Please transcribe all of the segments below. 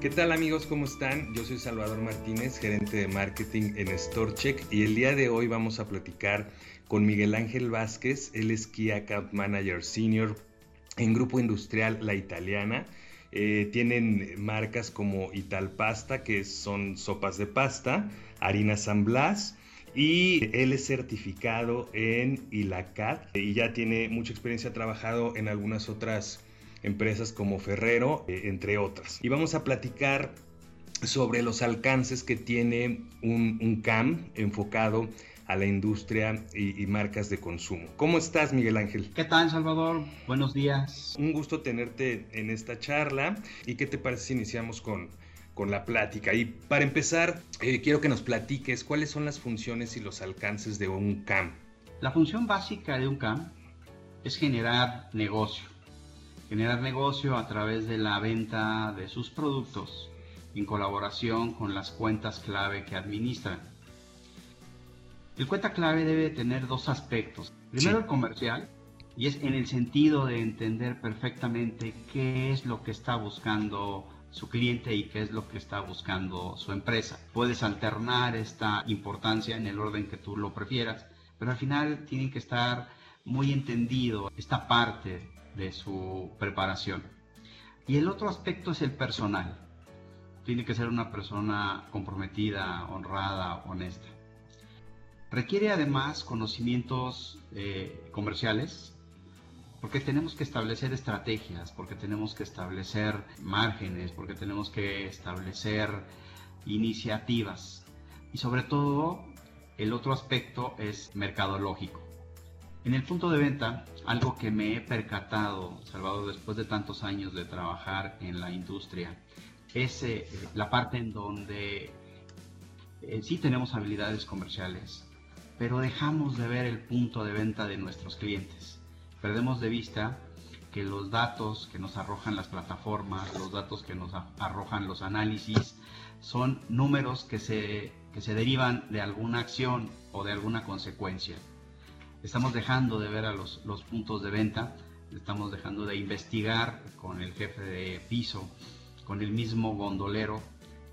¿Qué tal amigos? ¿Cómo están? Yo soy Salvador Martínez, gerente de marketing en StoreCheck y el día de hoy vamos a platicar con Miguel Ángel Vázquez, él es Key Account Manager Senior en Grupo Industrial La Italiana. Eh, tienen marcas como Italpasta, que son sopas de pasta, Harina San Blas, y él es certificado en ILACAT y ya tiene mucha experiencia, ha trabajado en algunas otras empresas como Ferrero, eh, entre otras. Y vamos a platicar sobre los alcances que tiene un, CAM enfocado a la industria y, marcas de consumo. ¿Cómo estás, Miguel Ángel? ¿Qué tal, Salvador? Buenos días. Un gusto tenerte en esta charla. ¿Y qué te parece si iniciamos con, con la plática? Y para empezar, eh, quiero que nos platiques cuáles son las funciones y los alcances de un CAM. La función básica de un CAM es generar negocio generar negocio a través de la venta de sus productos en colaboración con las cuentas clave que administran. El cuenta clave debe tener dos aspectos. Primero el comercial, y es en el sentido de entender perfectamente qué es lo que está buscando su cliente y qué es lo que está buscando su empresa. Puedes alternar esta importancia en el orden que tú lo prefieras, pero al final tiene que estar muy entendido esta parte de su preparación. Y el otro aspecto es el personal. Tiene que ser una persona comprometida, honrada, honesta. Requiere además conocimientos eh, comerciales, porque tenemos que establecer estrategias, porque tenemos que establecer márgenes, porque tenemos que establecer iniciativas. Y sobre todo, el otro aspecto es mercadológico. En el punto de venta, algo que me he percatado, Salvador, después de tantos años de trabajar en la industria, es eh, la parte en donde eh, sí tenemos habilidades comerciales, pero dejamos de ver el punto de venta de nuestros clientes. Perdemos de vista que los datos que nos arrojan las plataformas, los datos que nos arrojan los análisis, son números que se, que se derivan de alguna acción o de alguna consecuencia estamos dejando de ver a los, los puntos de venta, estamos dejando de investigar con el jefe de piso, con el mismo gondolero,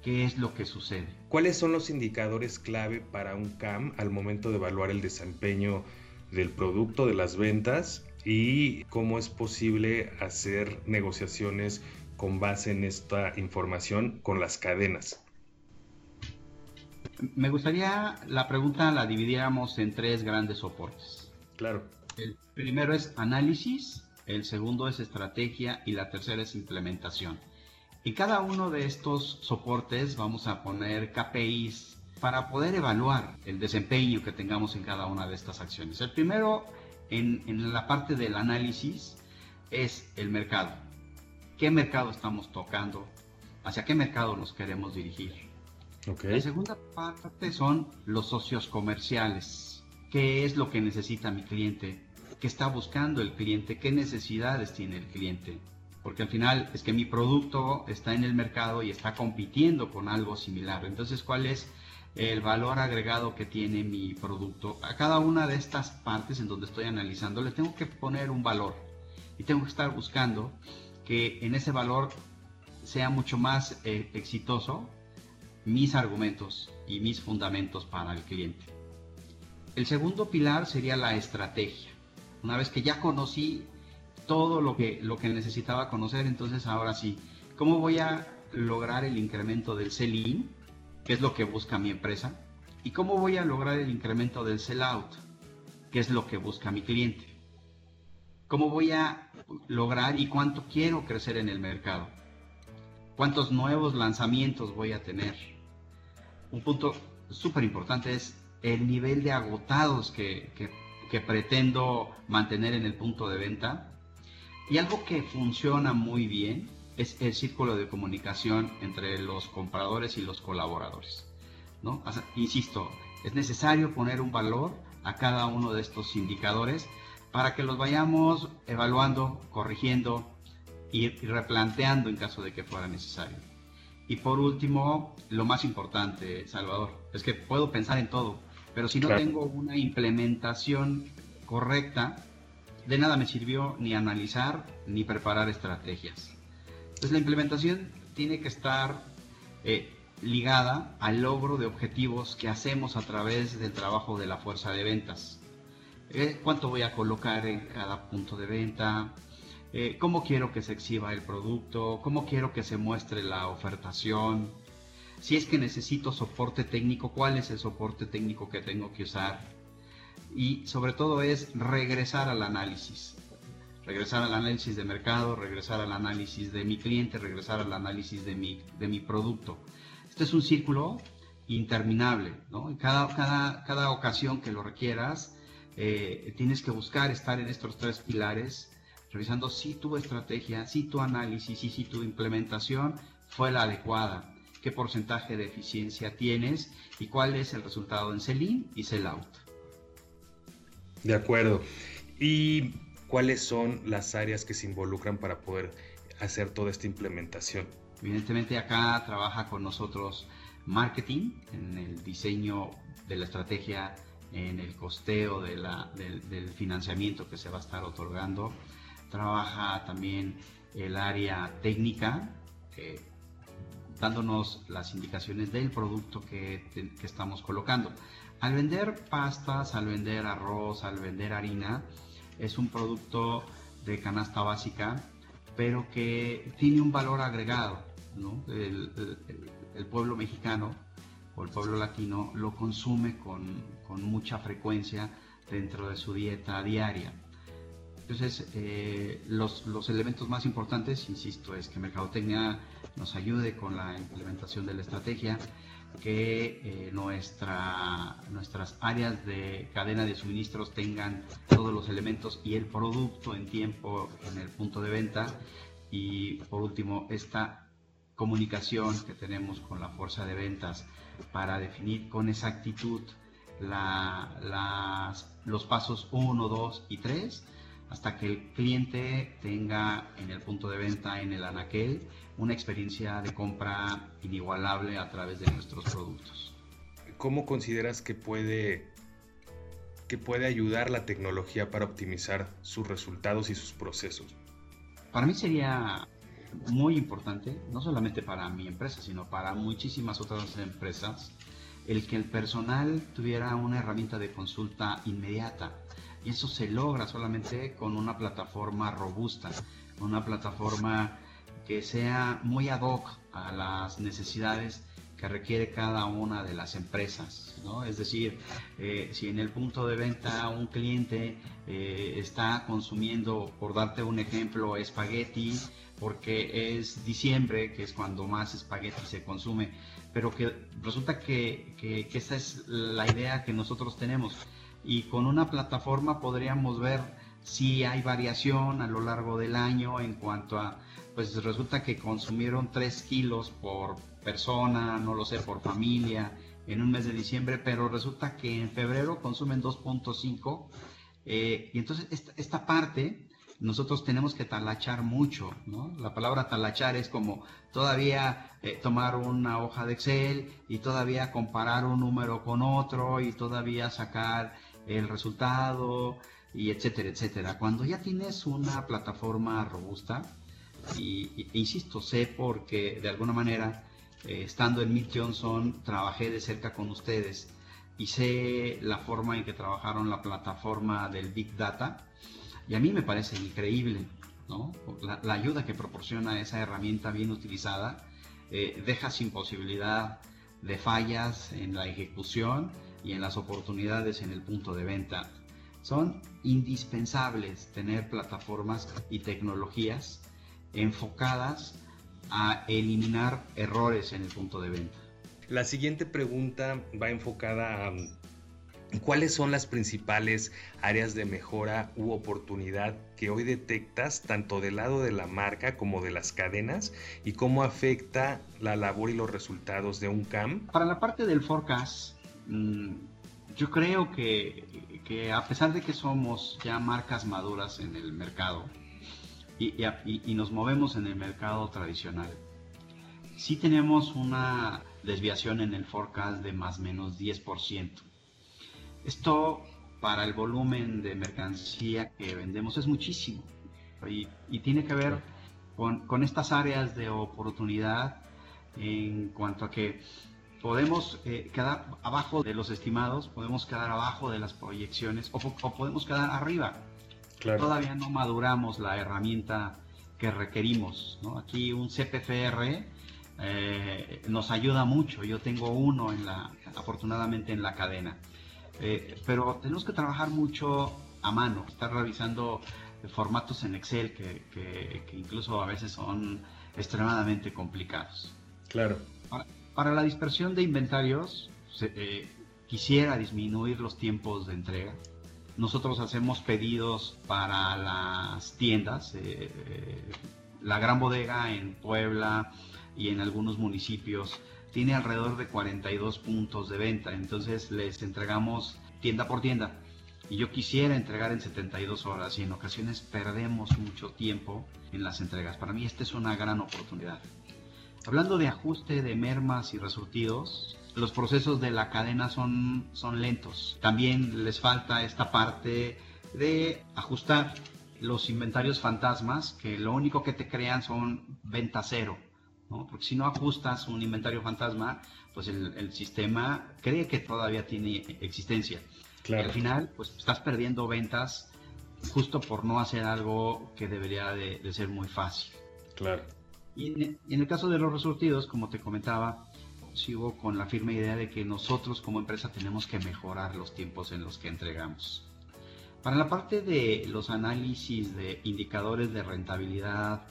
qué es lo que sucede. ¿Cuáles son los indicadores clave para un CAM al momento de evaluar el desempeño del producto, de las ventas y cómo es posible hacer negociaciones con base en esta información con las cadenas? Me gustaría la pregunta la dividiéramos en tres grandes soportes. Claro. El primero es análisis, el segundo es estrategia y la tercera es implementación. Y cada uno de estos soportes vamos a poner KPIs para poder evaluar el desempeño que tengamos en cada una de estas acciones. El primero, en, en la parte del análisis, es el mercado. ¿Qué mercado estamos tocando? ¿Hacia qué mercado nos queremos dirigir? La segunda parte son los socios comerciales. ¿Qué es lo que necesita mi cliente? ¿Qué está buscando el cliente? ¿Qué necesidades tiene el cliente? Porque al final es que mi producto está en el mercado y está compitiendo con algo similar. Entonces, ¿cuál es el valor agregado que tiene mi producto? A cada una de estas partes en donde estoy analizando le tengo que poner un valor y tengo que estar buscando que en ese valor sea mucho más eh, exitoso mis argumentos y mis fundamentos para el cliente. El segundo pilar sería la estrategia. Una vez que ya conocí todo lo que, lo que necesitaba conocer, entonces ahora sí, ¿cómo voy a lograr el incremento del sell-in, que es lo que busca mi empresa? ¿Y cómo voy a lograr el incremento del sell-out, que es lo que busca mi cliente? ¿Cómo voy a lograr y cuánto quiero crecer en el mercado? ¿Cuántos nuevos lanzamientos voy a tener? un punto súper importante es el nivel de agotados que, pretendo mantener en el punto de venta. Y algo que funciona muy bien es el círculo de comunicación entre los compradores y los colaboradores. ¿no? insisto, es necesario poner un valor a cada uno de estos indicadores para que los vayamos evaluando, corrigiendo y replanteando en caso de que fuera necesario. Y por último, lo más importante, Salvador, es que puedo pensar en todo, pero si no tengo una implementación correcta, de nada me sirvió ni analizar ni preparar estrategias. Entonces la implementación tiene que estar eh, ligada al logro de objetivos que hacemos a través del trabajo de la fuerza de ventas. Eh, ¿Cuánto voy a colocar en cada punto de venta? Eh, ¿Cómo quiero que se exhiba el producto? ¿Cómo quiero que se muestre la ofertación? Si es que necesito soporte técnico, ¿cuál es el soporte técnico que tengo que usar? Y sobre todo es regresar al análisis. Regresar al análisis de mercado, regresar al análisis de mi cliente, regresar al análisis de mi, de mi producto. Este es un círculo interminable, ¿no? Cada, cada, cada ocasión que lo requieras, eh, tienes que buscar estar en estos tres pilares, revisando si tu estrategia, si tu análisis y si tu implementación fue la adecuada, qué porcentaje de eficiencia tienes y cuál es el resultado en sell-in y sell-out. De acuerdo. ¿Y cuáles son las áreas que se involucran para poder hacer toda esta implementación? Evidentemente acá trabaja con nosotros marketing en el diseño de la estrategia, en el costeo de del, financiamiento que se va a estar otorgando. Trabaja también el área técnica, eh, dándonos las indicaciones del producto que, que estamos colocando. Al vender pastas, al vender arroz, al vender harina, es un producto de canasta básica pero que tiene un valor agregado. El, pueblo mexicano o el pueblo latino lo consume con, mucha frecuencia dentro de su dieta diaria. Entonces, eh, los, elementos más importantes, insisto, es que Mercadotecnia nos ayude con la implementación de la estrategia, que eh, nuestra, nuestras áreas de cadena de suministros tengan todos los elementos y el producto en tiempo en el punto de venta. Y por último, esta comunicación que tenemos con la fuerza de ventas para definir con exactitud los pasos 1, 2 y 3 hasta que el cliente tenga en el punto de venta, en el anaquel, una experiencia de compra inigualable a través de nuestros productos. ¿Cómo consideras que puede, que puede ayudar la tecnología para optimizar sus resultados y sus procesos? Para mí sería muy importante, no solamente para mi empresa, sino para muchísimas otras empresas, el que el personal tuviera una herramienta de consulta inmediata. Y eso se logra solamente con una plataforma robusta, una plataforma que sea muy ad hoc a las necesidades que requiere cada una de las empresas. ¿no? Es decir, eh, si en el punto de venta un cliente eh, está consumiendo, por darte un ejemplo, espagueti, porque es diciembre, que es cuando más espagueti se consume, pero que resulta que, que, que esa es la idea que nosotros tenemos. Y con una plataforma podríamos ver si hay variación a lo largo del año en cuanto a pues resulta que consumieron 3 kilos por persona, no lo sé, por familia, en un mes de diciembre, pero resulta que en febrero consumen 2.5. Eh, y entonces esta, parte nosotros tenemos que talachar mucho, ¿no? La palabra talachar es como todavía eh, tomar una hoja de Excel y todavía comparar un número con otro y todavía sacar el resultado y etcétera, etcétera. Cuando ya tienes una plataforma robusta, y, insisto, sé porque de alguna manera, eh, estando en Meet Johnson, trabajé de cerca con ustedes y sé la forma en que trabajaron la plataforma del Big Data y a mí me parece increíble, ¿no? La, ayuda que proporciona esa herramienta bien utilizada eh, deja sin posibilidad de fallas en la ejecución y en las oportunidades en el punto de venta. Son indispensables tener plataformas y tecnologías enfocadas a eliminar errores en el punto de venta. La siguiente pregunta va enfocada a cuáles son las principales áreas de mejora u oportunidad que hoy detectas tanto del lado de la marca como de las cadenas y cómo afecta la labor y los resultados de un CAM. Para la parte del forecast, yo creo que, que a pesar de que somos ya marcas maduras en el mercado, y, nos movemos en el mercado tradicional. Sí tenemos una desviación en el forecast de más o menos 10%. Esto para el volumen de mercancía que vendemos es muchísimo y, tiene que ver con, estas áreas de oportunidad en cuanto a que podemos eh, quedar abajo de los estimados, podemos quedar abajo de las proyecciones o, podemos quedar arriba. Todavía no maduramos la herramienta que requerimos. Aquí un CPFR eh, nos ayuda mucho. Yo tengo uno en la, afortunadamente en la cadena. Eh, pero tenemos que trabajar mucho a mano, estar revisando formatos en Excel que, incluso a veces son extremadamente complicados. Claro. Para, la dispersión de inventarios, eh, quisiera disminuir los tiempos de entrega. Nosotros hacemos pedidos para las tiendas, eh, la gran bodega en Puebla y en algunos municipios tiene alrededor de 42 puntos de venta, entonces les entregamos tienda por tienda y yo quisiera entregar en 72 horas y en ocasiones perdemos mucho tiempo en las entregas. Para mí esta es una gran oportunidad. Hablando de ajuste de mermas y resurtidos, los procesos de la cadena son, son lentos. También les falta esta parte de ajustar los inventarios fantasmas, que lo único que te crean son venta cero. Porque si no ajustas un inventario fantasma, pues el, el sistema cree que todavía tiene existencia al final, pues estás perdiendo ventas justo por no hacer algo que debería de, ser muy fácil. Claro. Y en, el caso de los resurtidos, como te comentaba, sigo con la firme idea de que nosotros como empresa tenemos que mejorar los tiempos en los que entregamos. Para la parte de los análisis de indicadores de rentabilidad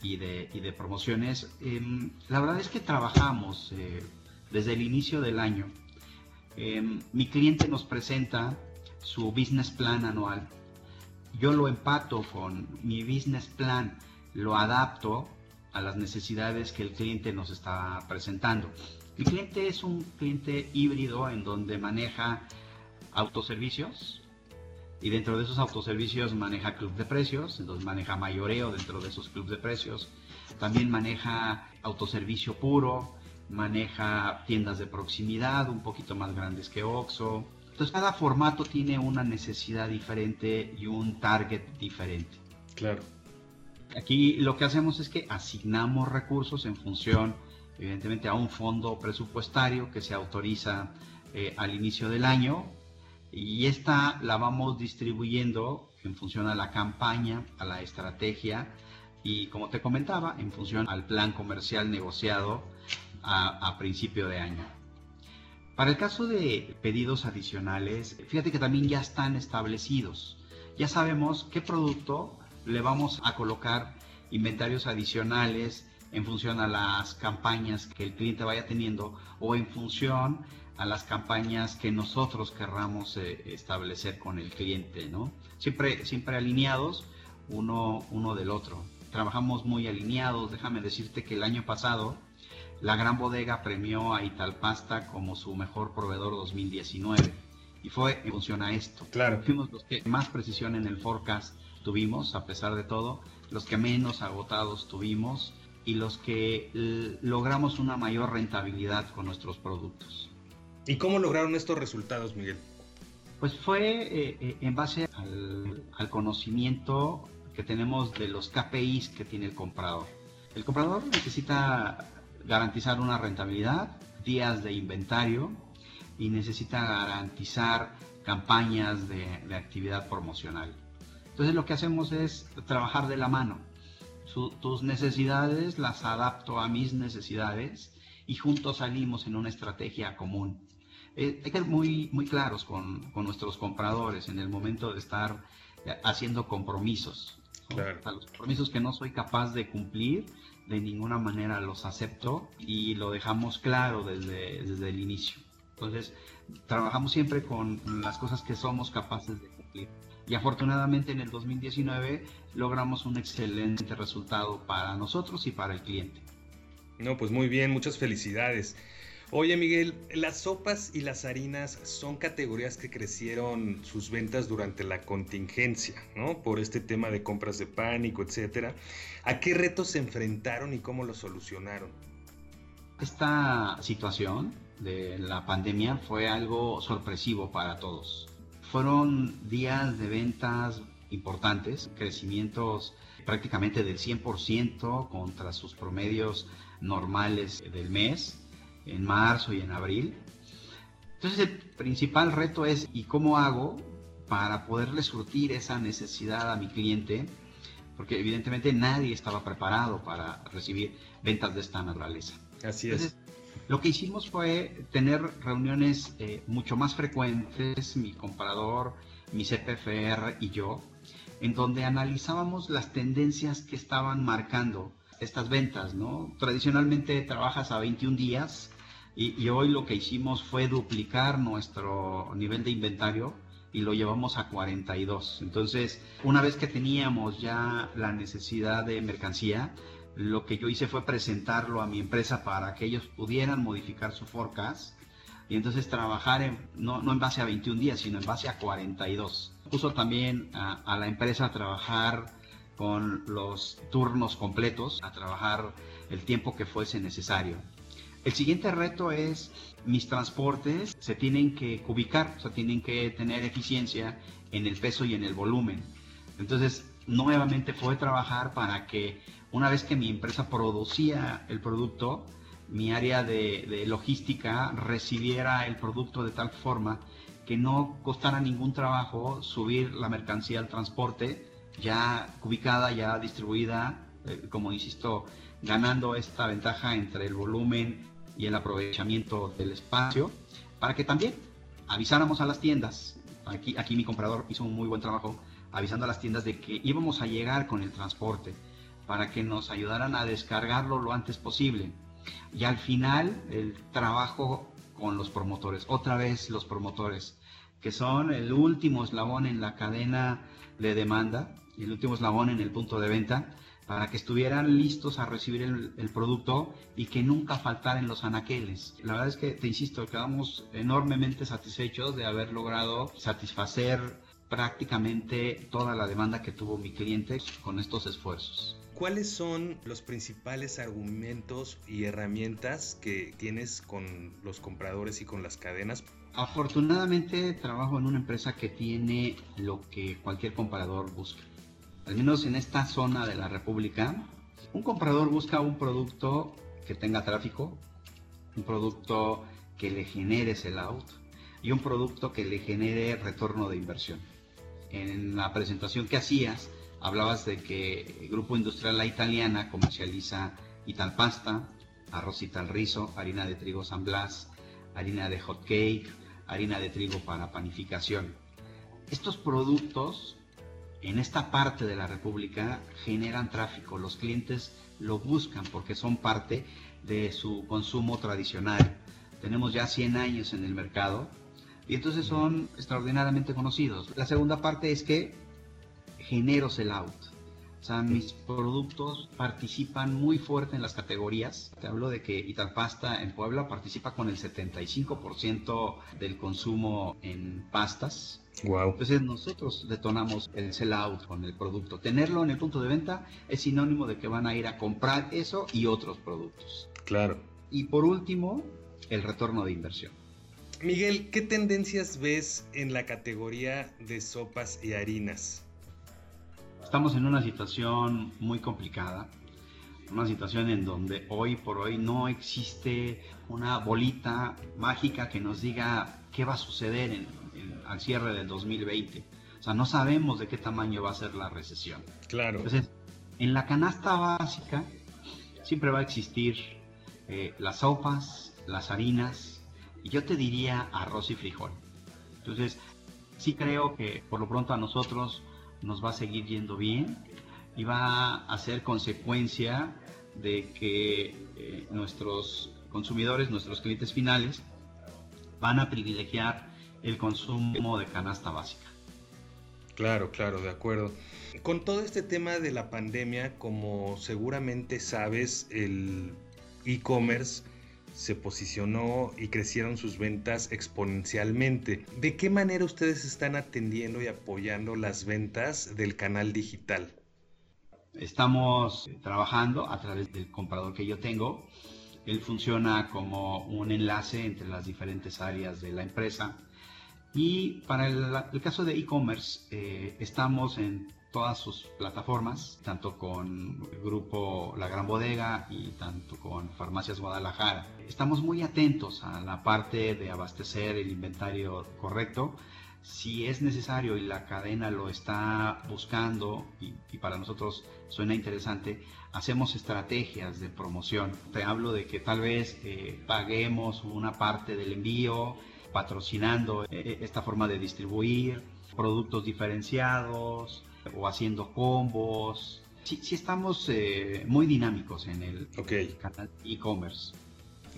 y de, promociones, em, la verdad es que trabajamos eh, desde el inicio del año Em, mi cliente nos presenta su business plan anual. Yo lo empato con mi business plan, lo adapto a las necesidades que el cliente nos está presentando. Mi cliente es un cliente híbrido en donde maneja autoservicios y dentro de esos autoservicios maneja club de precios, entonces maneja mayoreo dentro de esos clubes de precios. También maneja autoservicio puro, maneja tiendas de proximidad un poquito más grandes que Oxxo. Entonces cada formato tiene una necesidad diferente y un target diferente. Claro. Aquí lo que hacemos es que asignamos recursos en función, evidentemente, a un fondo presupuestario que se autoriza eh, al inicio del año y esta la vamos distribuyendo en función a la campaña, a la estrategia y como te comentaba, en función al plan comercial negociado a, principio de año. Para el caso de pedidos adicionales, fíjate que también ya están establecidos. Ya sabemos qué producto le vamos a colocar inventarios adicionales en función a las campañas que el cliente vaya teniendo o en función a las campañas que nosotros querramos eh, establecer con el cliente, ¿no? Siempre, siempre alineados uno, uno del otro. Trabajamos muy alineados. Déjame decirte que el año pasado la gran bodega premió a Italpasta como su mejor proveedor 2019 y fue en función a esto. Claro. Fuimos los que más precisión en el forecast tuvimos, a pesar de todo, los que menos agotados tuvimos y los que logramos una mayor rentabilidad con nuestros productos. ¿Y cómo lograron estos resultados, Miguel? Pues fue eh, eh, en base al, al conocimiento que tenemos de los KPIs que tiene el comprador. El comprador necesita garantizar una rentabilidad, días de inventario y necesita garantizar campañas de, actividad promocional. Entonces lo que hacemos es trabajar de la mano. tus necesidades las adapto a mis necesidades y juntos salimos en una estrategia común. Eh, hay que ser muy, muy claros con, nuestros compradores en el momento de estar haciendo compromisos. los compromisos que no soy capaz de cumplir, de ninguna manera los acepto y lo dejamos claro desde, desde el inicio. Entonces, trabajamos siempre con las cosas que somos capaces de cumplir. Y afortunadamente en el 2019 logramos un excelente resultado para nosotros y para el cliente. No, pues muy bien, muchas felicidades. Oye Miguel, las sopas y las harinas son categorías que crecieron sus ventas durante la contingencia, ¿no? Por este tema de compras de pánico, etcétera. ¿A qué retos se enfrentaron y cómo lo solucionaron? Esta situación de la pandemia fue algo sorpresivo para todos. Fueron días de ventas importantes, crecimientos prácticamente del 100% contra sus promedios normales del mes, en marzo y en abril. Entonces el principal reto es, ¿y cómo hago para poderle surtir esa necesidad a mi cliente? Porque evidentemente nadie estaba preparado para recibir ventas de esta naturaleza. Así es. Lo que hicimos fue tener reuniones eh, mucho más frecuentes, mi comprador, mi CPFR y yo, en donde analizábamos las tendencias que estaban marcando estas ventas, ¿no? Tradicionalmente trabajas a 21 días y, y, hoy lo que hicimos fue duplicar nuestro nivel de inventario y lo llevamos a 42. Entonces, una vez que teníamos ya la necesidad de mercancía, lo que yo hice fue presentarlo a mi empresa para que ellos pudieran modificar su forecast y entonces trabajar en, no, no en base a 21 días, sino en base a 42. Puso también a, a la empresa a trabajar con los turnos completos, a trabajar el tiempo que fuese necesario. El siguiente reto es mis transportes se tienen que ubicar, o sea, tienen que tener eficiencia en el peso y en el volumen. Entonces, nuevamente fue trabajar para que una vez que mi empresa producía el producto, mi área de, logística recibiera el producto de tal forma que no costara ningún trabajo subir la mercancía al transporte ya ubicada, ya distribuida, eh, como insisto, ganando esta ventaja entre el volumen y el aprovechamiento del espacio, para que también avisáramos a las tiendas. Aquí, aquí mi comprador hizo un muy buen trabajo avisando a las tiendas de que íbamos a llegar con el transporte para que nos ayudaran a descargarlo lo antes posible. Y al final el trabajo con los promotores, otra vez los promotores, que son el último eslabón en la cadena de demanda, el último eslabón en el punto de venta, para que estuvieran listos a recibir el, producto y que nunca faltaran los anaqueles. La verdad es que, te insisto, quedamos enormemente satisfechos de haber logrado satisfacer prácticamente toda la demanda que tuvo mi cliente con estos esfuerzos. ¿Cuáles son los principales argumentos y herramientas que tienes con los compradores y con las cadenas? Afortunadamente trabajo en una empresa que tiene lo que cualquier comprador busca. Al menos en esta zona de la República, un comprador busca un producto que tenga tráfico, un producto que le genere sellout y un producto que le genere retorno de inversión. En la presentación que hacías, hablabas de que el Grupo Industrial La Italiana comercializa Italpasta, arroz Italrizo, harina de trigo San Blas, harina de hot cake, harina de trigo para panificación. Estos productos en esta parte de la República generan tráfico, los clientes lo buscan porque son parte de su consumo tradicional. Tenemos ya 100 años en el mercado y entonces son extraordinariamente conocidos. La segunda parte es que genero sellout. O sea, mis productos participan muy fuerte en las categorías. Te hablo de que Italpasta en Puebla participa con el 75% del consumo en pastas. Wow. Entonces nosotros detonamos el sellout con el producto. Tenerlo en el punto de venta es sinónimo de que van a ir a comprar eso y otros productos. Claro. Y por último, el retorno de inversión. Miguel, ¿qué tendencias ves en la categoría de sopas y harinas? Estamos en una situación muy complicada, una situación en donde hoy por hoy no existe una bolita mágica que nos diga qué va a suceder al cierre del 2020. O sea, no sabemos de qué tamaño va a ser la recesión. Claro. Entonces, en la canasta básica siempre va a existir eh, las sopas, las harinas, y yo te diría arroz y frijol. Entonces, sí creo que por lo pronto a nosotros nos va a seguir yendo bien y va a ser consecuencia de que eh, nuestros consumidores, nuestros clientes finales, van a privilegiar el consumo de canasta básica. Claro, claro, de acuerdo. Con todo este tema de la pandemia, como seguramente sabes, el e-commerce se posicionó y crecieron sus ventas exponencialmente. ¿De qué manera ustedes están atendiendo y apoyando las ventas del canal digital? Estamos trabajando a través del comprador que yo tengo. Él funciona como un enlace entre las diferentes áreas de la empresa. Y para el, caso de e-commerce, eh, estamos en todas sus plataformas, tanto con el grupo La Gran Bodega y tanto con Farmacias Guadalajara. Estamos muy atentos a la parte de abastecer el inventario correcto. Si es necesario y la cadena lo está buscando y, para nosotros suena interesante, hacemos estrategias de promoción. Te hablo de que tal vez eh, paguemos una parte del envío, patrocinando eh, esta forma de distribuir, productos diferenciados o haciendo combos. Sí, estamos eh, muy dinámicos en el canal e-commerce.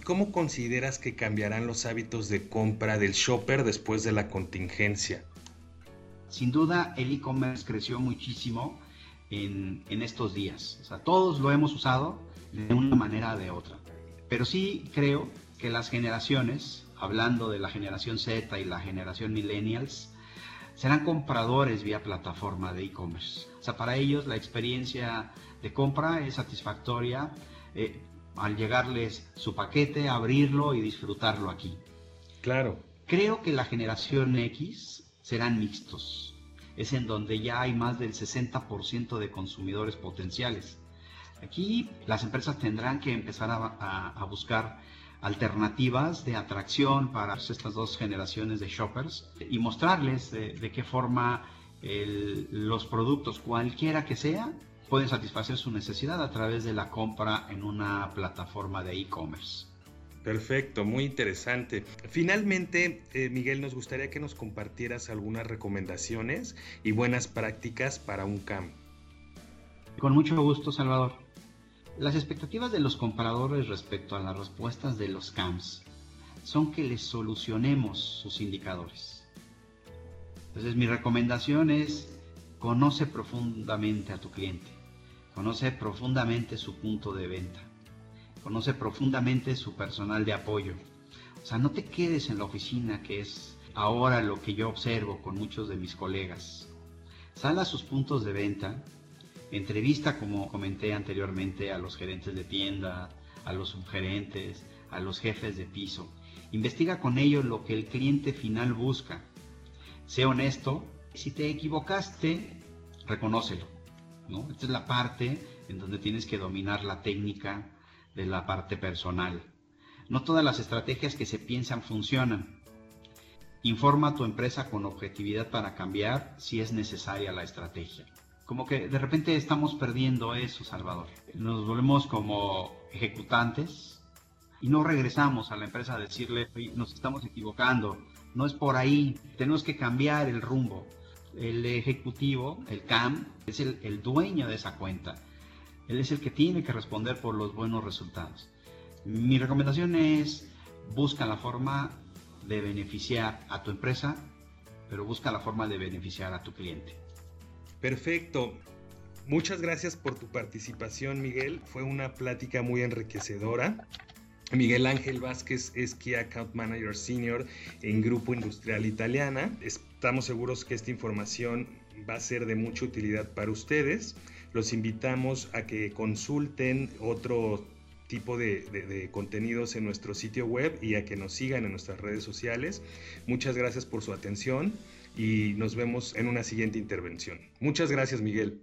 ¿Cómo consideras que cambiarán los hábitos de compra del shopper después de la contingencia? Sin duda, el e-commerce creció muchísimo en, en, estos días. O sea, todos lo hemos usado de una manera o de otra. Pero sí creo que las generaciones, hablando de la generación Z y la generación millennials, serán compradores vía plataforma de e-commerce. O sea, para ellos la experiencia de compra es satisfactoria eh, al llegarles su paquete, abrirlo y disfrutarlo aquí. Claro. Creo que la generación X serán mixtos. Es en donde ya hay más del 60% de consumidores potenciales. Aquí las empresas tendrán que empezar a buscar alternativas de atracción para estas dos generaciones de shoppers y mostrarles de, qué forma los productos, cualquiera que sea, pueden satisfacer su necesidad a través de la compra en una plataforma de e-commerce. Perfecto, muy interesante. Finalmente, eh, Miguel, nos gustaría que nos compartieras algunas recomendaciones y buenas prácticas para un CAM. Con mucho gusto, Salvador. Las expectativas de los compradores respecto a las respuestas de los CAMs son que les solucionemos sus indicadores. Entonces mi recomendación es conoce profundamente a tu cliente, conoce profundamente su punto de venta, conoce profundamente su personal de apoyo. O sea, no te quedes en la oficina, que es ahora lo que yo observo con muchos de mis colegas. Sal a sus puntos de venta Entrevista, como comenté anteriormente, a los gerentes de tienda, a los subgerentes, a los jefes de piso. Investiga con ellos lo que el cliente final busca. Sé honesto. Si te equivocaste, reconócelo. Esta es la parte en donde tienes que dominar la técnica de la parte personal. No todas las estrategias que se piensan funcionan. Informa a tu empresa con objetividad para cambiar si es necesaria la estrategia como que de repente estamos perdiendo eso, Salvador. Nos volvemos como ejecutantes y no regresamos a la empresa a decirle, nos estamos equivocando, no es por ahí, tenemos que cambiar el rumbo. El ejecutivo, el CAM, es el, dueño de esa cuenta. Él es el que tiene que responder por los buenos resultados. Mi recomendación es, busca la forma de beneficiar a tu empresa, pero busca la forma de beneficiar a tu cliente. Perfecto. Muchas gracias por tu participación, Miguel. Fue una plática muy enriquecedora. Miguel Ángel Vázquez es Key Account Manager Senior en Grupo Industrial Italiana. Estamos seguros que esta información va a ser de mucha utilidad para ustedes. Los invitamos a que consulten otro tipo de, de, contenidos en nuestro sitio web y a que nos sigan en nuestras redes sociales. Muchas gracias por su atención y nos vemos en una siguiente intervención. Muchas gracias, Miguel.